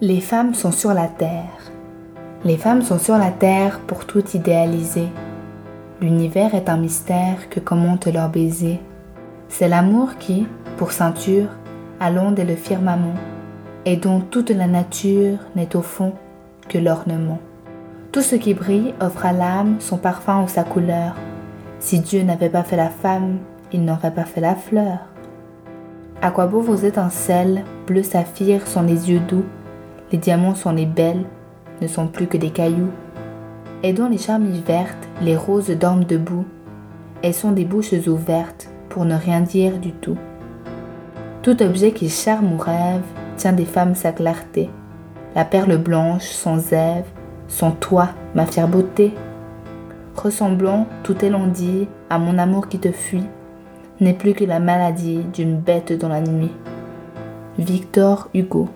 Les femmes sont sur la terre. Les femmes sont sur la terre pour tout idéaliser. L'univers est un mystère que commente leur baiser. C'est l'amour qui, pour ceinture, a l'onde et le firmament, et dont toute la nature n'est au fond que l'ornement. Tout ce qui brille offre à l'âme son parfum ou sa couleur. Si Dieu n'avait pas fait la femme, il n'aurait pas fait la fleur. À quoi beau vos étincelles, bleu saphir sont les yeux doux, les diamants sont les belles, ne sont plus que des cailloux. Et dont les charmilles vertes, les roses dorment debout, elles sont des bouches ouvertes pour ne rien dire du tout. Tout objet qui charme ou rêve tient des femmes sa clarté. La perle blanche, son zève, son toit, ma fière beauté. Ressemblant, tout élondi, à mon amour qui te fuit, n'est plus que la maladie d'une bête dans la nuit. Victor Hugo